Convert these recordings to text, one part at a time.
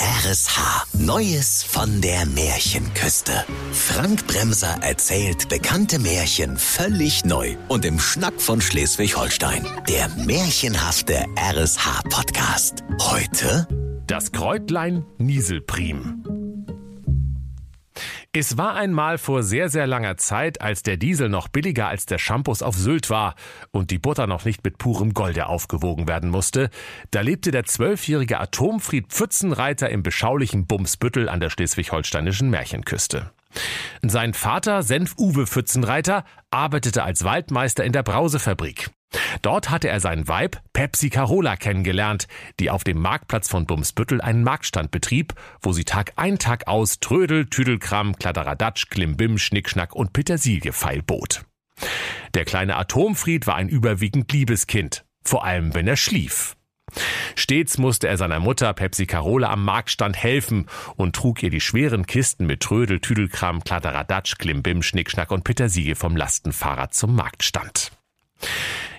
RSH. Neues von der Märchenküste. Frank Bremser erzählt bekannte Märchen völlig neu und im Schnack von Schleswig-Holstein. Der märchenhafte RSH-Podcast. Heute Das Kräutlein Nieselprim. Es war einmal vor sehr, sehr langer Zeit, als der Diesel noch billiger als der Shampoos auf Sylt war und die Butter noch nicht mit purem Golde aufgewogen werden musste, da lebte der zwölfjährige Atomfried Pfützenreiter im beschaulichen Bumsbüttel an der schleswig-holsteinischen Märchenküste. Sein Vater, Senf-Uwe Pfützenreiter, arbeitete als Waldmeister in der Brausefabrik. Dort hatte er sein Weib Pepsi Carola kennengelernt, die auf dem Marktplatz von Bumsbüttel einen Marktstand betrieb, wo sie Tag ein Tag aus Trödel, Tüdelkram, Kladderadatsch, Klimbim, Schnickschnack und Petersilie feilbot. Der kleine Atomfried war ein überwiegend liebes Kind, vor allem wenn er schlief. Stets musste er seiner Mutter Pepsi Carola am Marktstand helfen und trug ihr die schweren Kisten mit Trödel, Tüdelkram, Kladderadatsch, Klimbim, Schnickschnack und Petersilie vom Lastenfahrrad zum Marktstand.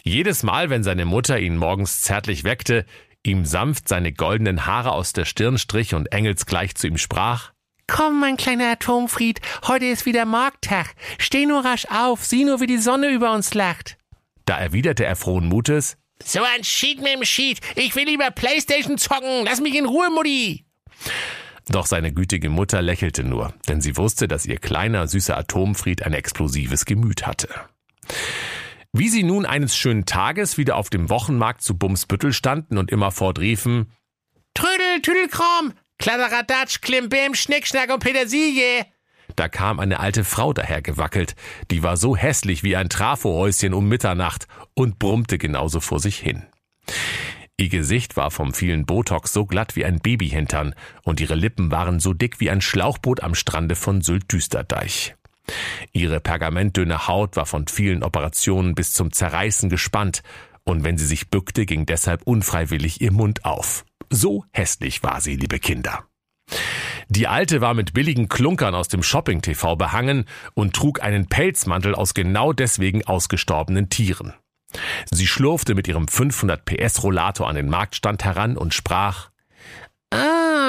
Jedes Mal, wenn seine Mutter ihn morgens zärtlich weckte, ihm sanft seine goldenen Haare aus der Stirn strich und engelsgleich zu ihm sprach, Komm, mein kleiner Atomfried, heute ist wieder Markttag. Steh nur rasch auf, sieh nur, wie die Sonne über uns lacht. Da erwiderte er frohen Mutes, So ein Schied mit dem Schied. Ich will lieber Playstation zocken. Lass mich in Ruhe, Mutti. Doch seine gütige Mutter lächelte nur, denn sie wusste, dass ihr kleiner, süßer Atomfried ein explosives Gemüt hatte. Wie sie nun eines schönen Tages wieder auf dem Wochenmarkt zu Bumsbüttel standen und immerfort riefen, Trödel, Tüdelkram, Kladderadatsch, Klimbim, Schnickschnack und Petersilie. da kam eine alte Frau dahergewackelt, die war so hässlich wie ein Trafohäuschen um Mitternacht und brummte genauso vor sich hin. Ihr Gesicht war vom vielen Botox so glatt wie ein Babyhintern und ihre Lippen waren so dick wie ein Schlauchboot am Strande von Sylt-Düsterdeich. Ihre pergamentdünne Haut war von vielen Operationen bis zum Zerreißen gespannt, und wenn sie sich bückte, ging deshalb unfreiwillig ihr Mund auf. So hässlich war sie, liebe Kinder. Die Alte war mit billigen Klunkern aus dem Shopping-TV behangen und trug einen Pelzmantel aus genau deswegen ausgestorbenen Tieren. Sie schlurfte mit ihrem 500 PS Rollator an den Marktstand heran und sprach,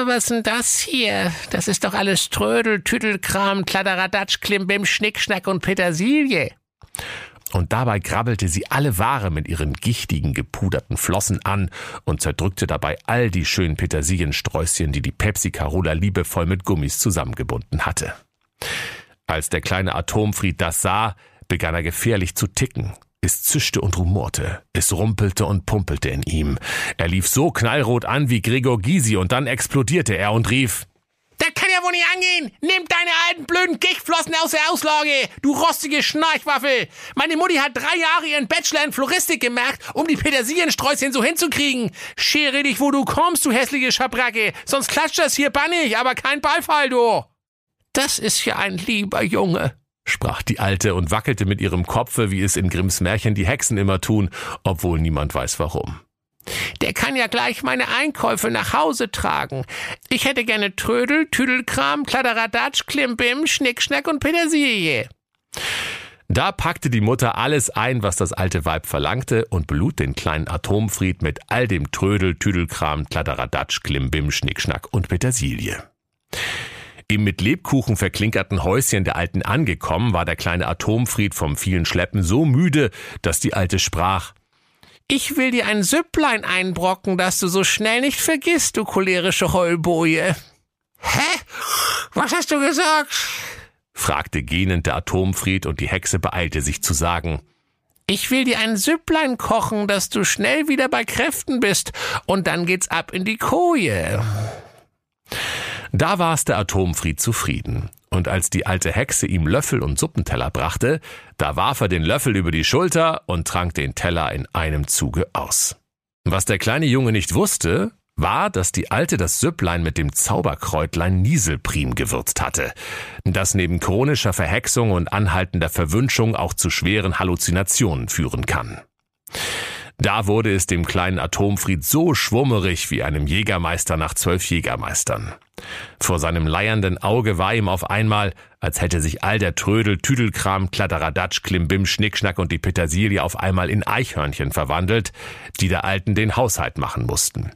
was denn das hier? Das ist doch alles Trödel, Tüdelkram, Kladderadatsch, Klimbim, Schnickschnack und Petersilie. und dabei krabbelte sie alle Ware mit ihren gichtigen, gepuderten Flossen an und zerdrückte dabei all die schönen Petersiliensträußchen, die die Pepsi Carola liebevoll mit Gummis zusammengebunden hatte. Als der kleine Atomfried das sah, begann er gefährlich zu ticken. Es zischte und rumorte, es rumpelte und pumpelte in ihm. Er lief so knallrot an wie Gregor Gysi und dann explodierte er und rief, Das kann ja wohl nicht angehen. Nimm deine alten blöden Gichtflossen aus der Auslage, du rostige Schnarchwaffel. Meine Mutti hat drei Jahre ihren Bachelor in Floristik gemacht, um die Petersiliensträußchen so hinzukriegen. Schere dich, wo du kommst, du hässliche Schabracke. Sonst klatscht das hier bannig, aber kein Beifall, du. Das ist ja ein lieber Junge. Sprach die Alte und wackelte mit ihrem Kopfe, wie es in Grimms Märchen die Hexen immer tun, obwohl niemand weiß warum. Der kann ja gleich meine Einkäufe nach Hause tragen. Ich hätte gerne Trödel, Tüdelkram, Kladderadatsch, Klimbim, Schnickschnack und Petersilie. Da packte die Mutter alles ein, was das alte Weib verlangte, und belud den kleinen Atomfried mit all dem Trödel, Tüdelkram, Kladderadatsch, Klimbim, Schnickschnack und Petersilie. Im mit Lebkuchen verklinkerten Häuschen der Alten angekommen, war der kleine Atomfried vom vielen Schleppen so müde, dass die Alte sprach, Ich will dir ein Süpplein einbrocken, das du so schnell nicht vergisst, du cholerische Heulboje. Hä? Was hast du gesagt? fragte gähnend der Atomfried und die Hexe beeilte sich zu sagen, Ich will dir ein Süpplein kochen, dass du schnell wieder bei Kräften bist, und dann geht's ab in die Koje. Da war's der Atomfried zufrieden. Und als die alte Hexe ihm Löffel und Suppenteller brachte, da warf er den Löffel über die Schulter und trank den Teller in einem Zuge aus. Was der kleine Junge nicht wusste, war, dass die Alte das Süpplein mit dem Zauberkräutlein Nieselprim gewürzt hatte, das neben chronischer Verhexung und anhaltender Verwünschung auch zu schweren Halluzinationen führen kann. Da wurde es dem kleinen Atomfried so schwummerig wie einem Jägermeister nach zwölf Jägermeistern. Vor seinem leiernden Auge war ihm auf einmal, als hätte sich all der Trödel, Tüdelkram, Kladderadatsch, Klimbim, Schnickschnack und die Petersilie auf einmal in Eichhörnchen verwandelt, die der Alten den Haushalt machen mussten.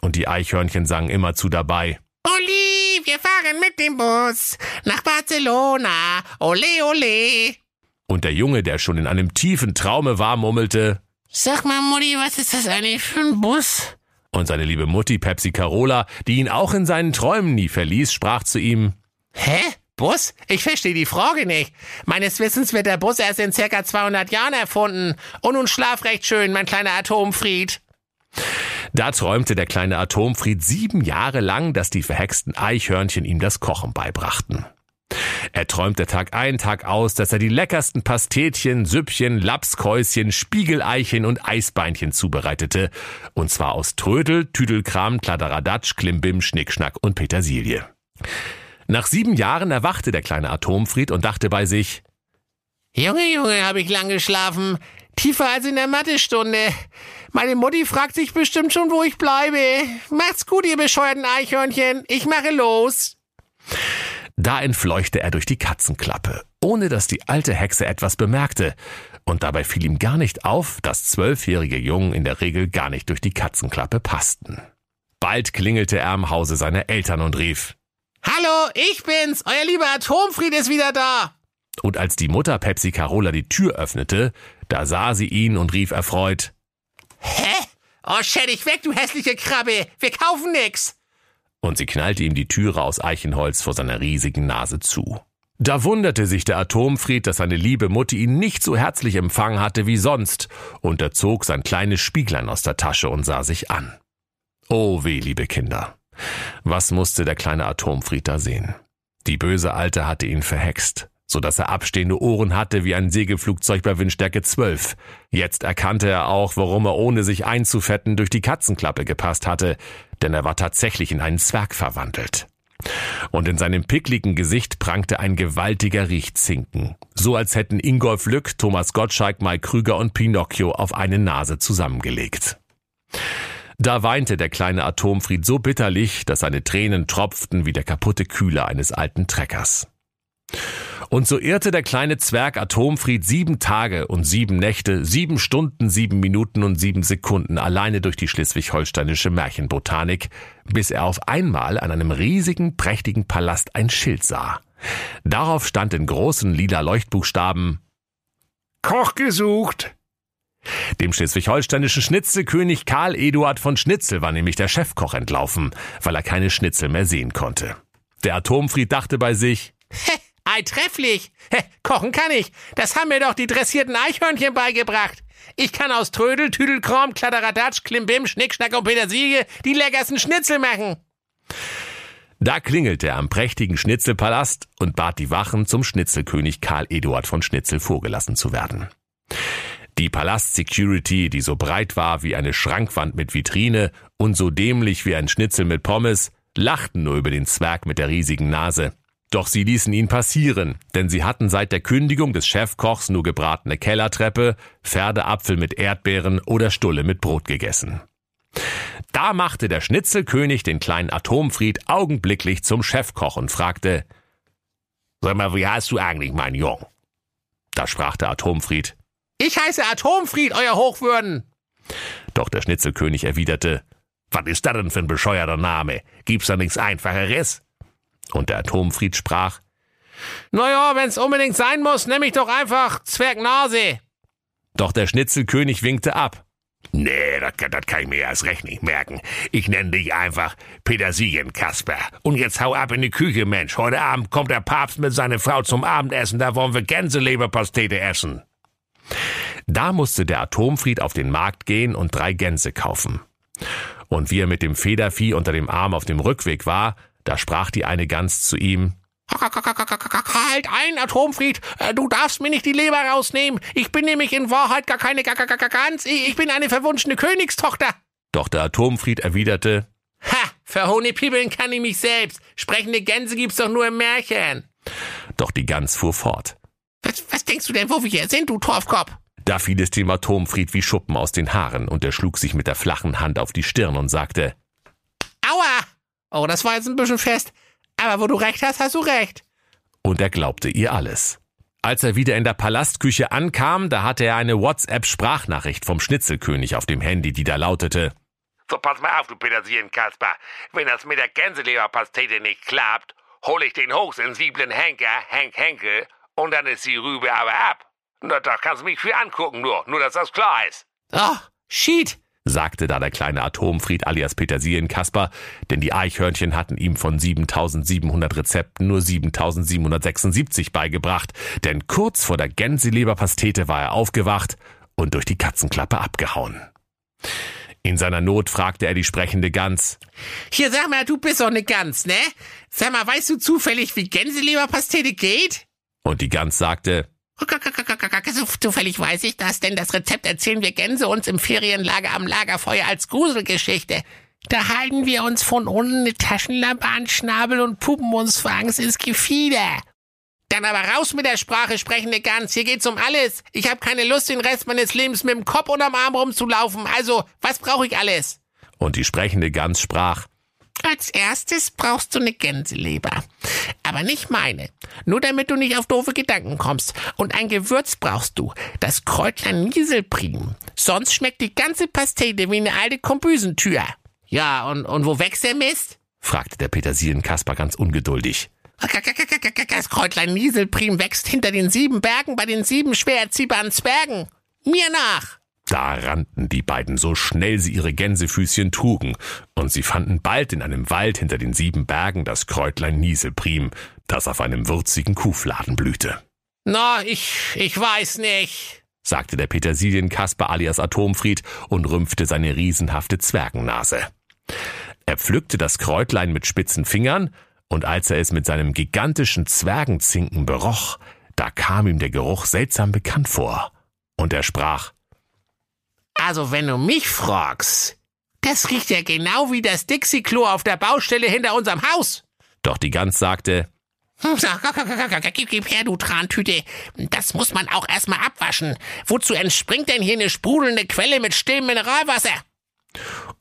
Und die Eichhörnchen sangen immerzu dabei, Oli, wir fahren mit dem Bus nach Barcelona. Ole, ole. Und der Junge, der schon in einem tiefen Traume war, murmelte, Sag mal, Mutti, was ist das eigentlich für ein Bus? Und seine liebe Mutti Pepsi Carola, die ihn auch in seinen Träumen nie verließ, sprach zu ihm, Hä? Bus? Ich verstehe die Frage nicht. Meines Wissens wird der Bus erst in circa 200 Jahren erfunden. Und nun schlaf recht schön, mein kleiner Atomfried. Da träumte der kleine Atomfried sieben Jahre lang, dass die verhexten Eichhörnchen ihm das Kochen beibrachten. Er träumte Tag ein, Tag aus, dass er die leckersten Pastetchen, Süppchen, Lapskäuschen, Spiegeleichen und Eisbeinchen zubereitete. Und zwar aus Trödel, Tüdelkram, Kladderadatsch, Klimbim, Schnickschnack und Petersilie. Nach sieben Jahren erwachte der kleine Atomfried und dachte bei sich, Junge, Junge, habe ich lang geschlafen. Tiefer als in der Mathestunde. Meine Mutti fragt sich bestimmt schon, wo ich bleibe. Macht's gut, ihr bescheuerten Eichhörnchen. Ich mache los. Da entfleuchte er durch die Katzenklappe, ohne dass die alte Hexe etwas bemerkte, und dabei fiel ihm gar nicht auf, dass zwölfjährige Jungen in der Regel gar nicht durch die Katzenklappe passten. Bald klingelte er am Hause seiner Eltern und rief, Hallo, ich bin's. Euer lieber Atomfried ist wieder da. Und als die Mutter Pepsi Carola die Tür öffnete, da sah sie ihn und rief erfreut, Hä? Oh, schäd dich weg, du hässliche Krabbe. Wir kaufen nix. Und sie knallte ihm die Türe aus Eichenholz vor seiner riesigen Nase zu. Da wunderte sich der Atomfried, dass seine liebe Mutti ihn nicht so herzlich empfangen hatte wie sonst, und er zog sein kleines Spieglein aus der Tasche und sah sich an. Oh weh, liebe Kinder. Was musste der kleine Atomfried da sehen? Die böse Alte hatte ihn verhext, so dass er abstehende Ohren hatte wie ein Segelflugzeug bei Windstärke 12. Jetzt erkannte er auch, warum er ohne sich einzufetten durch die Katzenklappe gepasst hatte, denn er war tatsächlich in einen Zwerg verwandelt. Und in seinem pickligen Gesicht prangte ein gewaltiger Riechzinken, so als hätten Ingolf Lück, Thomas Gottschalk, Mike Krüger und Pinocchio auf eine Nase zusammengelegt. Da weinte der kleine Atomfried so bitterlich, dass seine Tränen tropften wie der kaputte Kühler eines alten Treckers. Und so irrte der kleine Zwerg Atomfried sieben Tage und sieben Nächte, sieben Stunden, sieben Minuten und sieben Sekunden alleine durch die schleswig-holsteinische Märchenbotanik, bis er auf einmal an einem riesigen, prächtigen Palast ein Schild sah. Darauf stand in großen lila Leuchtbuchstaben Koch gesucht. Dem schleswig-holsteinischen Schnitzelkönig Karl Eduard von Schnitzel war nämlich der Chefkoch entlaufen, weil er keine Schnitzel mehr sehen konnte. Der Atomfried dachte bei sich, Hä, ei, trefflich. Hä, kochen kann ich. Das haben mir doch die dressierten Eichhörnchen beigebracht. Ich kann aus Trödel, Tüdelkram, Kladderadatsch, Klimbim, Schnickschnack und Petersilie die leckersten Schnitzel machen. Da klingelte er am prächtigen Schnitzelpalast und bat die Wachen, zum Schnitzelkönig Karl Eduard von Schnitzel vorgelassen zu werden. Die Palast-Security, die so breit war wie eine Schrankwand mit Vitrine und so dämlich wie ein Schnitzel mit Pommes, lachten nur über den Zwerg mit der riesigen Nase. Doch sie ließen ihn passieren, denn sie hatten seit der Kündigung des Chefkochs nur gebratene Kellertreppe, Pferdeapfel mit Erdbeeren oder Stulle mit Brot gegessen. Da machte der Schnitzelkönig den kleinen Atomfried augenblicklich zum Chefkoch und fragte, Sag mal, wie heißt du eigentlich, mein Jung? Da sprach der Atomfried, Ich heiße Atomfried, euer Hochwürden. doch der Schnitzelkönig erwiderte, Was ist das denn für ein bescheuerter Name? Gibt's da nichts Einfacheres? Und der Atomfried sprach, Naja, wenn's unbedingt sein muss, nehm ich doch einfach Zwergnase. doch der Schnitzelkönig winkte ab. Nee, das, kann- ich mir erst recht nicht merken. Ich nenne dich einfach Petersilienkasper. Und jetzt hau ab in die Küche, Mensch. Heute Abend kommt der Papst mit seiner Frau zum Abendessen. Da wollen wir Gänseleberpastete essen. Da musste der Atomfried auf den Markt gehen und drei Gänse kaufen. Und wie er mit dem Federvieh unter dem Arm auf dem Rückweg war, da sprach die eine Gans zu ihm, Halt ein, Atomfried. Äh, Du darfst mir nicht die Leber rausnehmen. Ich bin nämlich in Wahrheit gar keine Ga- Ga- Ga- Gans. Ich bin eine verwunschene Königstochter. doch der Atomfried erwiderte, Ha, verhohnepiebeln kann ich mich selbst. Sprechende Gänse gibt's doch nur im Märchen. doch die Gans fuhr fort. Was, was denkst du denn, wo wir hier sind, du Torfkopf? Da fiel es dem Atomfried wie Schuppen aus den Haaren und er schlug sich mit der flachen Hand auf die Stirn und sagte! Oh, das war jetzt ein bisschen fest. Aber wo du recht hast, hast du recht. und er glaubte ihr alles. Als er wieder in der Palastküche ankam, da hatte er eine WhatsApp-Sprachnachricht vom Schnitzelkönig auf dem Handy, die da lautete, So, pass mal auf, du Petersilienkasper. Wenn das mit der Gänseleberpastete nicht klappt, hol ich den hochsensiblen Henker, Henk Henke, und dann ist die Rübe aber ab. Na, da kannst du mich viel angucken, nur, nur dass das klar ist. Oh, shit. Sagte da der kleine Atomfried alias Petersilienkasper, denn die Eichhörnchen hatten ihm von 7700 Rezepten nur 7776 beigebracht, denn kurz vor der Gänseleberpastete war er aufgewacht und durch die Katzenklappe abgehauen. In seiner Not fragte er die sprechende Gans. Hier, sag mal, du bist doch eine Gans, ne? Sag mal, weißt du zufällig, wie Gänseleberpastete geht? Und die Gans sagte, Zufällig weiß ich das, denn das Rezept erzählen wir Gänse uns im Ferienlager am Lagerfeuer als Gruselgeschichte. Da halten wir uns von unten eine Taschenlampe an Schnabel und puppen uns vor Angst ins Gefieder. Dann aber raus mit der Sprache, sprechende Gans. Hier geht's um alles. Ich habe keine Lust, den Rest meines Lebens mit dem Kopf unterm Arm rumzulaufen. Also, was brauche ich alles? und die sprechende Gans sprach, Als erstes brauchst du eine Gänseleber. Aber nicht meine. Nur damit du nicht auf doofe Gedanken kommst. Und ein Gewürz brauchst du. Das Kräutlein Nieselprim. Sonst schmeckt die ganze Pastete wie eine alte Kombüsentür. Ja, und, und wo wächst der Mist? fragte der Petersilienkasper ganz ungeduldig. Das Kräutlein Nieselprim wächst hinter den sieben Bergen bei den sieben schwer erziehbaren Zwergen. Mir nach. Da rannten die beiden so schnell sie ihre Gänsefüßchen trugen, und sie fanden bald in einem Wald hinter den sieben Bergen das Kräutlein Nieselprim, das auf einem würzigen Kuhfladen blühte. Na, ich, ich weiß nicht. sagte der Petersilienkasper alias Atomfried und rümpfte seine riesenhafte Zwergennase. Er pflückte das Kräutlein mit spitzen Fingern, und als er es mit seinem gigantischen Zwergenzinken beroch, da kam ihm der Geruch seltsam bekannt vor, und er sprach, Also, wenn du mich fragst, das riecht ja genau wie das Dixie-Klo auf der Baustelle hinter unserem Haus. doch die Gans sagte, Hm, Gib, gib her, du Trantüte. Das muss man auch erstmal abwaschen. Wozu entspringt denn hier eine sprudelnde Quelle mit stillem Mineralwasser?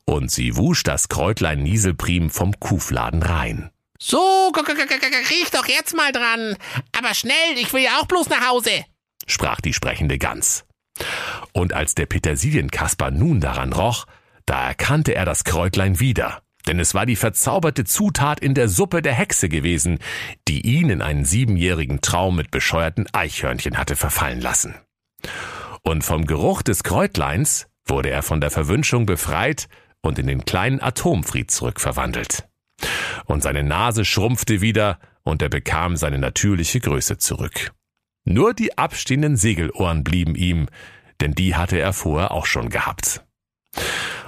und sie wusch das Kräutlein Nieselprim vom Kuhfladen rein. So, riech doch jetzt mal dran. Aber schnell, ich will ja auch bloß nach Hause. sprach die sprechende Gans. Und als der Petersilienkasper nun daran roch, da erkannte er das Kräutlein wieder, denn es war die verzauberte Zutat in der Suppe der Hexe gewesen, die ihn in einen siebenjährigen Traum mit bescheuerten Eichhörnchen hatte verfallen lassen. Und vom Geruch des Kräutleins wurde er von der Verwünschung befreit und in den kleinen Atomfried zurückverwandelt. Und seine Nase schrumpfte wieder und er bekam seine natürliche Größe zurück. Nur die abstehenden Segelohren blieben ihm, denn die hatte er vorher auch schon gehabt.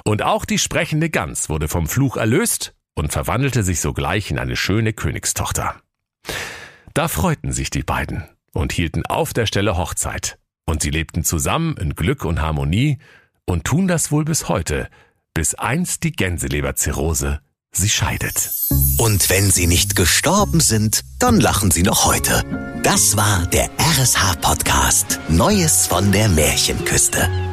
Und auch die sprechende Gans wurde vom Fluch erlöst und verwandelte sich sogleich in eine schöne Königstochter. Da freuten sich die beiden und hielten auf der Stelle Hochzeit, und sie lebten zusammen in Glück und Harmonie und tun das wohl bis heute, bis einst die Gänseleberzirrhose sie scheidet. Und wenn sie nicht gestorben sind, dann lachen sie noch heute. Das war der RSH-Podcast Neues von der Märchenküste.